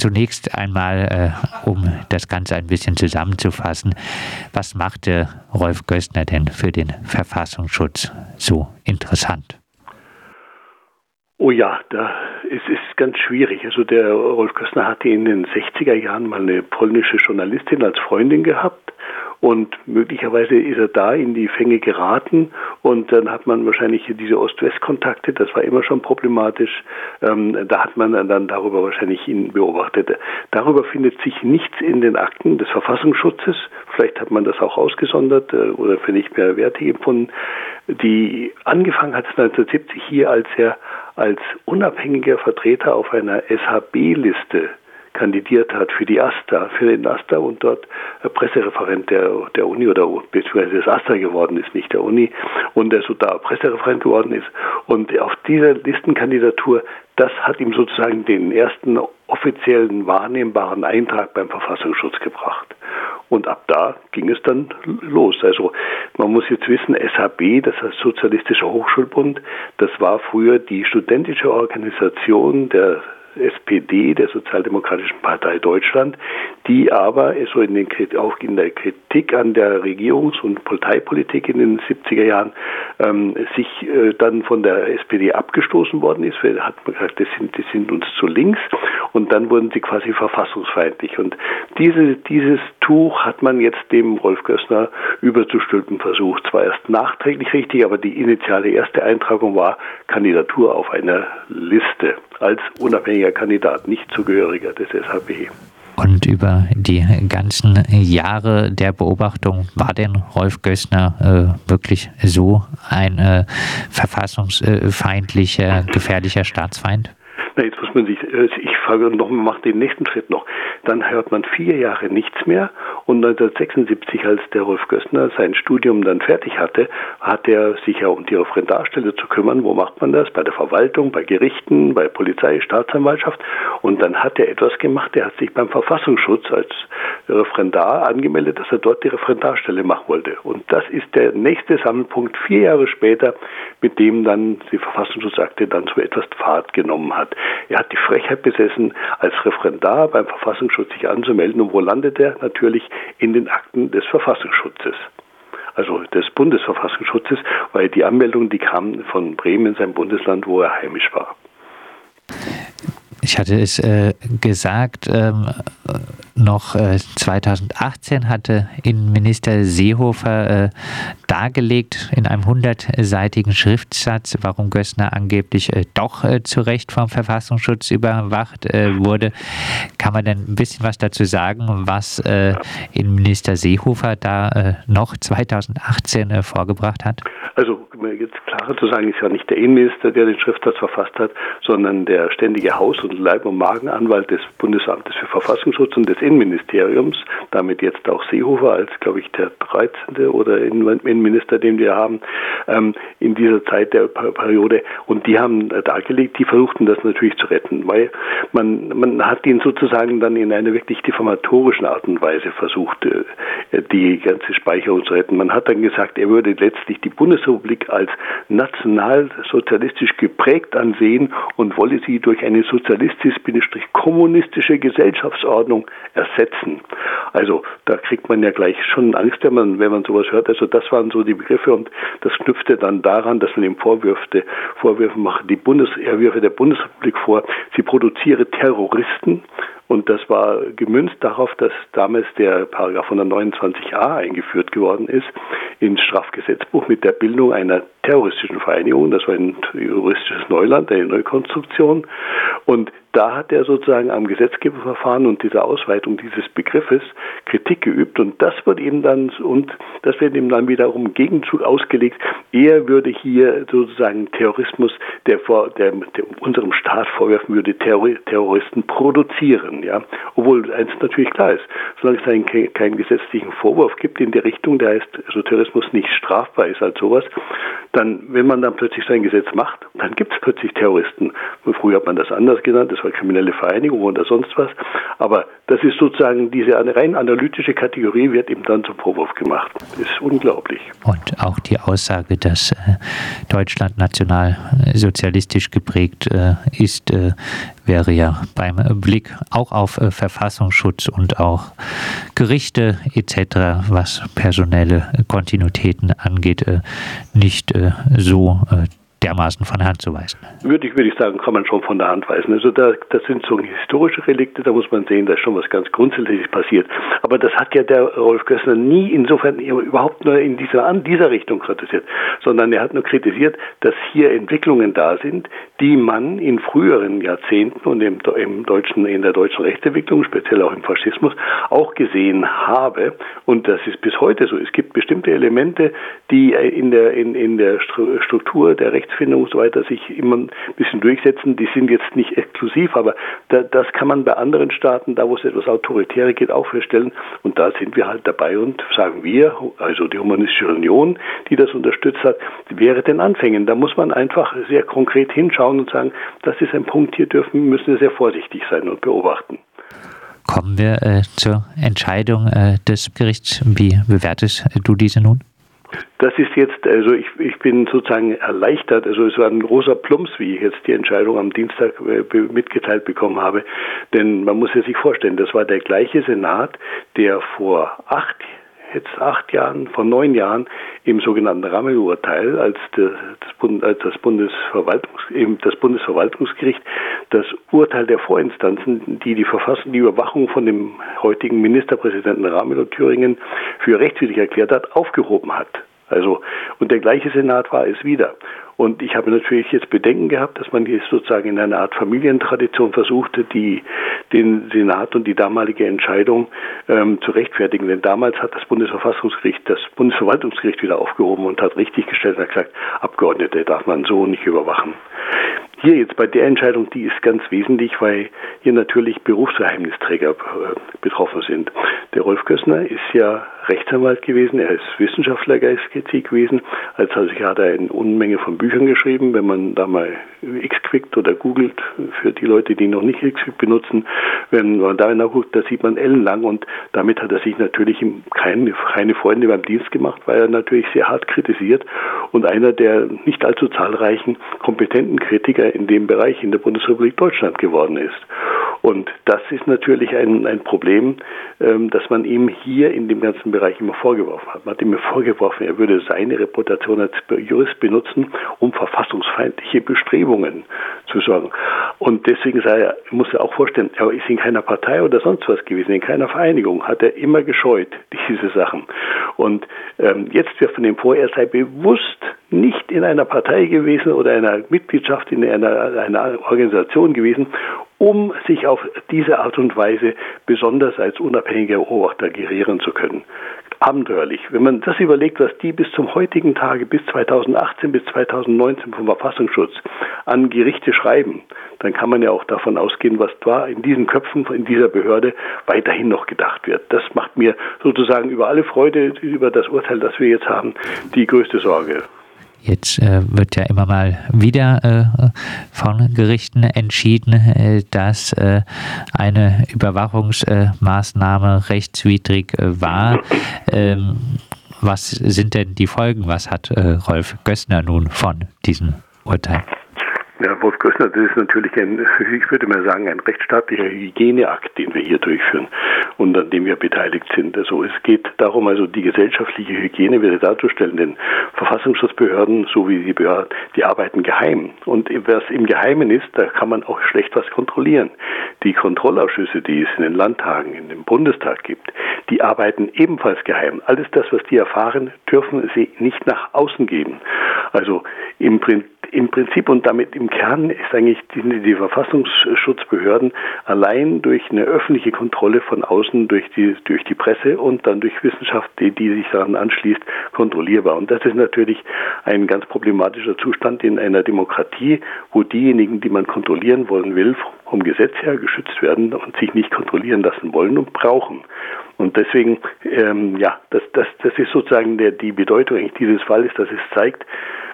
zunächst einmal, äh, um das Ganze ein bisschen zusammenzufassen, was machte Rolf Gößner denn für den Verfassungsschutz so interessant? Oh ja, da, es ist ganz schwierig. Also der Rolf Gößner hatte in den 60er Jahren mal eine polnische Journalistin als Freundin gehabt und möglicherweise ist er da in die Fänge geraten und dann hat man wahrscheinlich diese Ost-West-Kontakte, das war immer schon problematisch. Ähm, da hat man dann darüber wahrscheinlich ihn beobachtet. Darüber findet sich nichts in den Akten des Verfassungsschutzes. Vielleicht hat man das auch ausgesondert äh, oder für nicht mehr wertig empfunden. Die angefangen hat es 1970 hier, als er als unabhängiger Vertreter auf einer SHB-Liste kandidiert hat für die AStA, für den AStA und dort Pressereferent der, der Uni oder beziehungsweise des AStA geworden ist, nicht der Uni, und der so da Pressereferent geworden ist. Und auf dieser Listenkandidatur, das hat ihm sozusagen den ersten offiziellen wahrnehmbaren Eintrag beim Verfassungsschutz gebracht. Und ab da ging es dann los. Also man muss jetzt wissen, SHB, das heißt Sozialistischer Hochschulbund, das war früher die studentische Organisation der SPD, der Sozialdemokratischen Partei Deutschland, die aber so in den, auch in der Kritik an der Regierungs- und Parteipolitik in den 70er Jahren ähm, sich äh, dann von der SPD abgestoßen worden ist. Weil hat man gesagt, das sind, das sind uns zu links und dann wurden sie quasi verfassungsfeindlich. Und diese, dieses Tuch hat man jetzt dem Rolf Gößner überzustülpen versucht. Zwar erst nachträglich richtig, aber die initiale erste Eintragung war Kandidatur auf einer Liste als unabhängiger Kandidat, nicht Zugehöriger des SHB. Und über die ganzen Jahre der Beobachtung war denn Rolf Gößner äh, wirklich so ein äh, verfassungsfeindlicher, gefährlicher Staatsfeind? Na, jetzt muss man sich, äh, ich frage noch, mache den nächsten Schritt noch. Dann hört man vier Jahre nichts mehr und 1976, als der Rolf Gößner sein Studium dann fertig hatte, hat er sich ja um die Referendarstelle zu kümmern. Wo macht man das? Bei der Verwaltung, bei Gerichten, bei Polizei, Staatsanwaltschaft. Und dann hat er etwas gemacht. Er hat sich beim Verfassungsschutz als Referendar angemeldet, dass er dort die Referendarstelle machen wollte. Und das ist der nächste Sammelpunkt vier Jahre später, mit dem dann die Verfassungsschutzakte dann so etwas Fahrt genommen hat. Er hat die Frechheit besessen, als Referendar beim Verfassungsschutz sich anzumelden. Und wo landet er? Natürlich in den Akten des Verfassungsschutzes also des Bundesverfassungsschutzes, weil die Anmeldung, die kam von Bremen, sein Bundesland, wo er heimisch war. Ich hatte es äh, gesagt, ähm, noch äh, 2018 hatte Innenminister Seehofer äh, dargelegt in einem hundertseitigen Schriftsatz, warum Gößner angeblich äh, doch äh, zu Recht vom Verfassungsschutz überwacht äh, wurde. Kann man denn ein bisschen was dazu sagen, was Innenminister Seehofer da noch 2018 vorgebracht hat? Also jetzt klarer zu sagen, ist ja nicht der Innenminister, der den Schriftsatz verfasst hat, sondern der ständige Haus- und Leib- und Magenanwalt des Bundesamtes für Verfassungsschutz und des Innenministeriums, damit jetzt auch Seehofer als, glaube ich, der 13. oder Innenminister, den wir haben, ähm, in dieser Zeit der Periode. Und die haben dargelegt, die versuchten das natürlich zu retten, weil man, man hat ihn sozusagen dann in einer wirklich diffamatorischen Art und Weise versucht, äh, die ganze Speicherung zu retten. Man hat dann gesagt, er würde letztlich die Bundesrepublik als nationalsozialistisch geprägt ansehen und wolle sie durch eine sozialistisch-kommunistische Gesellschaftsordnung ersetzen. Also da kriegt man ja gleich schon Angst, wenn man, wenn man sowas hört. Also das waren so die Begriffe und das knüpfte dann daran, dass man ihm Vorwürfe, Vorwürfe macht, die Bundes, er der Bundesrepublik vor, sie produziere Terroristen und das war gemünzt darauf, dass damals der Paragraph 129a eingeführt geworden ist ins Strafgesetzbuch mit der Bildung einer terroristischen Vereinigung. Das war ein juristisches Neuland, eine Neukonstruktion. Und da hat er sozusagen am Gesetzgeberverfahren und dieser Ausweitung dieses Begriffes Kritik geübt und das wird ihm dann und das wird ihm dann wiederum Gegenzug ausgelegt. Er würde hier sozusagen Terrorismus, der vor der, der unserem Staat vorwerfen würde, Terror, Terroristen produzieren, ja, obwohl eins natürlich klar ist, solange es einen, keinen gesetzlichen Vorwurf gibt in der Richtung, der heißt, also Terrorismus nicht strafbar ist als sowas, dann, wenn man dann plötzlich sein Gesetz macht, dann gibt es plötzlich Terroristen. Früher hat man das anders genannt, das das war kriminelle Vereinigung oder sonst was. Aber das ist sozusagen diese rein analytische Kategorie wird ihm dann zum Vorwurf gemacht. Das ist unglaublich. Und auch die Aussage, dass äh, Deutschland nationalsozialistisch geprägt äh, ist, äh, wäre ja beim Blick auch auf Verfassungsschutz und auch Gerichte etc., was personelle Kontinuitäten angeht, nicht so dermaßen von der Hand zu weisen. Würde ich, würde ich sagen, kann man schon von der Hand weisen. Also da, das sind so historische Relikte, da muss man sehen, da ist schon was ganz Grundsätzliches passiert. Aber das hat ja der Rolf Gössner nie insofern überhaupt nur in dieser, an dieser Richtung kritisiert, sondern er hat nur kritisiert, dass hier Entwicklungen da sind, die man in früheren Jahrzehnten und im, im deutschen, in der deutschen Rechtsentwicklung, speziell auch im Faschismus, auch gesehen habe. Und das ist bis heute so. Es gibt bestimmte Elemente, die in der, in, in der Struktur der Rechts Rechtsfindung und so weiter sich immer ein bisschen durchsetzen. Die sind jetzt nicht exklusiv, aber da, das kann man bei anderen Staaten, da wo es etwas autoritärer geht, auch feststellen. Und da sind wir halt dabei und sagen wir, also die Humanistische Union, die das unterstützt hat, wäre den Anfängen. Da muss man einfach sehr konkret hinschauen und sagen, das ist ein Punkt, hier dürfen, müssen wir sehr vorsichtig sein und beobachten. Kommen wir äh, zur Entscheidung äh, des Gerichts. Wie bewertest du diese nun? Das ist jetzt, also ich, ich bin sozusagen erleichtert. Also es war ein großer Plumps, wie ich jetzt die Entscheidung am Dienstag äh, mitgeteilt bekommen habe. Denn man muss ja sich vorstellen, das war der gleiche Senat, der vor acht jetzt acht Jahren, vor neun Jahren im sogenannten Rammelurteil, als das, Bundesverwaltungs, das Bundesverwaltungsgericht das Urteil der Vorinstanzen, die die Verfassung, die Überwachung von dem heutigen Ministerpräsidenten Ramelow Thüringen für rechtswidrig erklärt hat, aufgehoben hat. Also, und der gleiche Senat war es wieder. Und ich habe natürlich jetzt Bedenken gehabt, dass man hier sozusagen in einer Art Familientradition versuchte, die, den Senat und die damalige Entscheidung ähm, zu rechtfertigen. Denn damals hat das Bundesverfassungsgericht das Bundesverwaltungsgericht wieder aufgehoben und hat richtig gestellt und hat gesagt, Abgeordnete darf man so nicht überwachen. Hier jetzt bei der Entscheidung, die ist ganz wesentlich, weil hier natürlich Berufsgeheimnisträger äh, betroffen sind. Der Rolf Kössner ist ja Rechtsanwalt gewesen, er ist Wissenschaftler geistig gewesen. Als also hat er eine Unmenge von Büchern geschrieben. Wenn man da mal Xquick oder googelt, für die Leute, die noch nicht Xquick benutzen, wenn man da nachguckt, da sieht man ellenlang und damit hat er sich natürlich keine, keine Freunde beim Dienst gemacht, weil er natürlich sehr hart kritisiert und einer der nicht allzu zahlreichen kompetenten Kritiker in dem Bereich in der Bundesrepublik Deutschland geworden ist. Und das ist natürlich ein, ein Problem, ähm, dass man ihm hier in dem ganzen Bereich immer vorgeworfen hat. Man hat ihm vorgeworfen, er würde seine Reputation als Jurist benutzen, um verfassungsfeindliche Bestrebungen zu sorgen. Und deswegen sei er, muss er auch vorstellen, er ist in keiner Partei oder sonst was gewesen, in keiner Vereinigung, hat er immer gescheut, diese Sachen. Und ähm, jetzt wird von ihm vor, er sei bewusst nicht in einer Partei gewesen oder einer Mitgliedschaft in einer, einer Organisation gewesen, um sich auf diese Art und Weise besonders als unabhängiger Beobachter gerieren zu können. Abenteuerlich. Wenn man das überlegt, was die bis zum heutigen Tage, bis 2018, bis 2019 vom Verfassungsschutz an Gerichte schreiben, dann kann man ja auch davon ausgehen, was da in diesen Köpfen, in dieser Behörde weiterhin noch gedacht wird. Das macht mir sozusagen über alle Freude über das Urteil, das wir jetzt haben, die größte Sorge. Jetzt äh, wird ja immer mal wieder äh, von Gerichten entschieden, äh, dass äh, eine Überwachungsmaßnahme rechtswidrig äh, war. Ähm, was sind denn die Folgen? Was hat äh, Rolf Gössner nun von diesem Urteil? Ja, Wolf Gössner, das ist natürlich ein, ich würde mal sagen, ein rechtsstaatlicher Hygieneakt, den wir hier durchführen und an dem wir beteiligt sind. Also es geht darum, also die gesellschaftliche Hygiene wieder darzustellen, denn Verfassungsschutzbehörden, so wie die Behörden, die arbeiten geheim. Und was im Geheimen ist, da kann man auch schlecht was kontrollieren. Die Kontrollausschüsse, die es in den Landtagen, in dem Bundestag gibt, die arbeiten ebenfalls geheim. Alles das, was die erfahren, dürfen sie nicht nach außen geben. Also im Prinzip im Prinzip und damit im Kern ist eigentlich die, die, Verfassungsschutzbehörden allein durch eine öffentliche Kontrolle von außen, durch die, durch die Presse und dann durch Wissenschaft, die, die sich daran anschließt, kontrollierbar. Und das ist natürlich ein ganz problematischer Zustand in einer Demokratie, wo diejenigen, die man kontrollieren wollen will, vom Gesetz her geschützt werden und sich nicht kontrollieren lassen wollen und brauchen. Und deswegen, ähm, ja, das, das, das ist sozusagen der, die Bedeutung dieses Falles, dass es zeigt,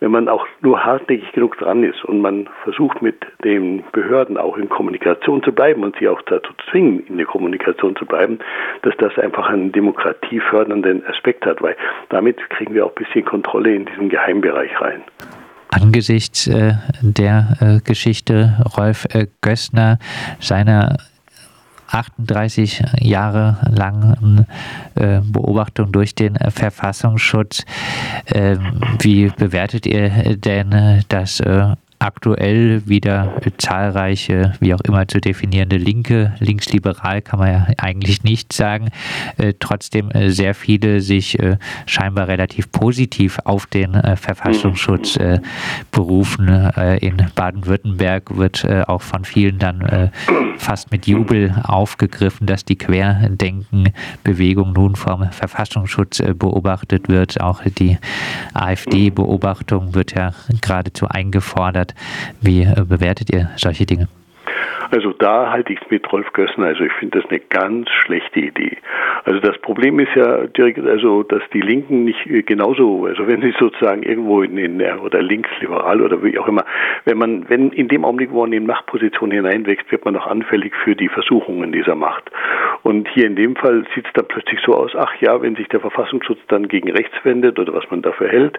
wenn man auch nur hartnäckig genug dran ist und man versucht mit den Behörden auch in Kommunikation zu bleiben und sie auch dazu zwingen, in der Kommunikation zu bleiben, dass das einfach einen demokratiefördernden Aspekt hat, weil damit kriegen wir auch ein bisschen Kontrolle in diesen Geheimbereich rein. Angesichts äh, der äh, Geschichte Rolf äh, Gößner, seiner 38 Jahre langen äh, Beobachtung durch den Verfassungsschutz. Äh, wie bewertet ihr denn äh, das äh, aktuell wieder zahlreiche, wie auch immer zu definierende Linke, linksliberal kann man ja eigentlich nicht sagen, äh, trotzdem äh, sehr viele sich äh, scheinbar relativ positiv auf den Verfassungsschutz berufen. In Baden-Württemberg wird auch von vielen dann fast mit Jubel aufgegriffen, dass die Querdenken-Bewegung nun vom Verfassungsschutz beobachtet wird. Auch die AfD-Beobachtung wird ja geradezu eingefordert. Wie äh, bewertet ihr solche Dinge? Also da halte ich es mit Rolf Gössner. Also ich finde das eine ganz schlechte Idee. Also das Problem ist ja direkt, also dass die Linken nicht äh, genauso, also wenn sie sozusagen irgendwo in den oder linksliberal oder wie auch immer, wenn man, wenn in dem Augenblick, wo man in Machtposition hineinwächst, wird man auch anfällig für die Versuchungen dieser Macht. Und hier in dem Fall sieht es dann plötzlich so aus, ach ja, wenn sich der Verfassungsschutz dann gegen rechts wendet oder was man dafür hält,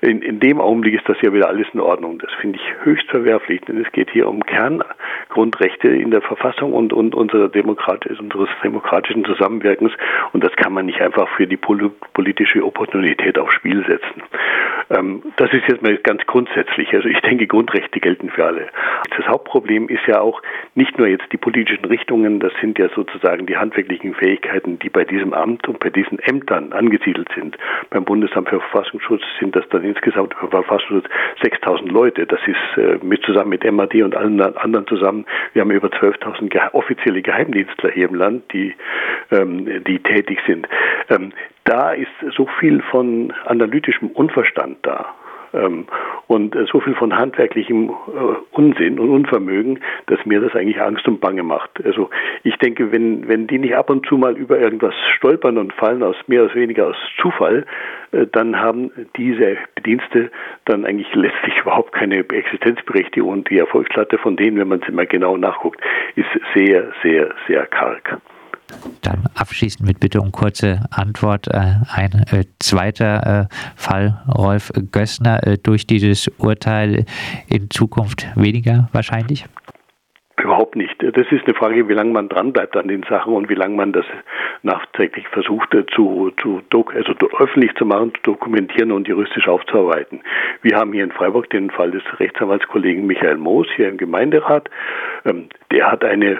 in, in dem Augenblick ist das ja wieder alles in Ordnung. Das finde ich höchst verwerflich, denn es geht hier um Kerngrundrechte Rechte in der Verfassung und, und unserer Demokrat unseres demokratischen Zusammenwirkens. Und das kann man nicht einfach für die politische Opportunität aufs Spiel setzen. Ähm, das ist jetzt mal ganz grundsätzlich. Also ich denke, Grundrechte gelten für alle. Das Hauptproblem ist ja auch nicht nur jetzt die politischen Richtungen, das sind ja sozusagen die handwerklichen Fähigkeiten, die bei diesem Amt und bei diesen Ämtern angesiedelt sind. Beim Bundesamt für Verfassungsschutz sind das dann insgesamt für Verfassungsschutz 6000 Leute. Das ist äh, mit zusammen mit MAD und allen anderen zusammen. Wir haben über 12.000 ge offizielle Geheimdienstler hier im Land, die, ähm, die tätig sind. Ähm, da ist so viel von analytischem Unverstand da und äh, so viel von handwerklichem äh, Unsinn und Unvermögen, dass mir das eigentlich Angst und Bange macht. Also ich denke, wenn, wenn die nicht ab und zu mal über irgendwas stolpern und fallen aus mehr oder weniger aus Zufall, äh, dann haben diese Bedienste dann eigentlich letztlich überhaupt keine Existenzberechtigung und die Erfolgslatte von denen, wenn man es immer genau nachguckt, ist sehr, sehr, sehr karg. Dann abschließend mit Bitte um kurze Antwort. Äh, ein äh, zweiter äh, Fall, Rolf Gößner, durch dieses Urteil in Zukunft weniger wahrscheinlich? Überhaupt nicht. Das ist eine Frage, wie lange man dranbleibt an den Sachen und wie lange man das nachträglich versucht zu, zu also öffentlich zu machen, zu dokumentieren und juristisch aufzuarbeiten. Wir haben hier in Freiburg den Fall des Rechtsanwaltskollegen Michael Moos hier im Gemeinderat. Ähm, der hat eine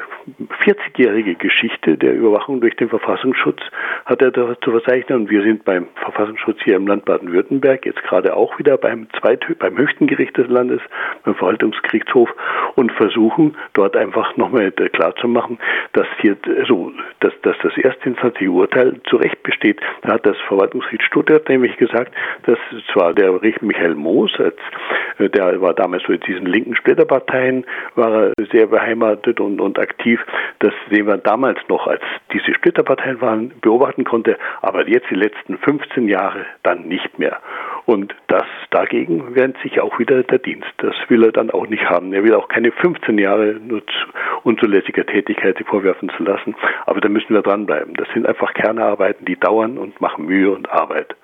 40-jährige Geschichte der Überwachung durch den Verfassungsschutz, hat er da zu verzeichnen. Und wir sind beim Verfassungsschutz hier im Land Baden-Württemberg jetzt gerade auch wieder beim, Zweit beim höchsten Gericht des Landes, beim Verwaltungsgerichtshof und versuchen dort einfach nochmal klar zu machen, dass hier so, dass, dass das erstinstanzliche Urteil zu Recht besteht. Da hat das Verwaltungsgericht Stuttgart nämlich gesagt, dass zwar der Richter Michael Moos, äh, der war damals so in diesen linken Splitterparteien, war er sehr beheimatet und, und aktiv, dass den man damals noch, als diese Splitterparteien waren, beobachten konnte, aber jetzt die letzten 15 Jahre dann nicht mehr. Und das dagegen wehrt sich auch wieder der Dienst. Das will er dann auch nicht haben. Er will auch keine 15 Jahre nur unzulässiger Tätigkeit vorwerfen zu lassen. Aber da müssen wir dranbleiben. Das sind einfach Kernarbeiten, die dauern und machen Mühe und Arbeit.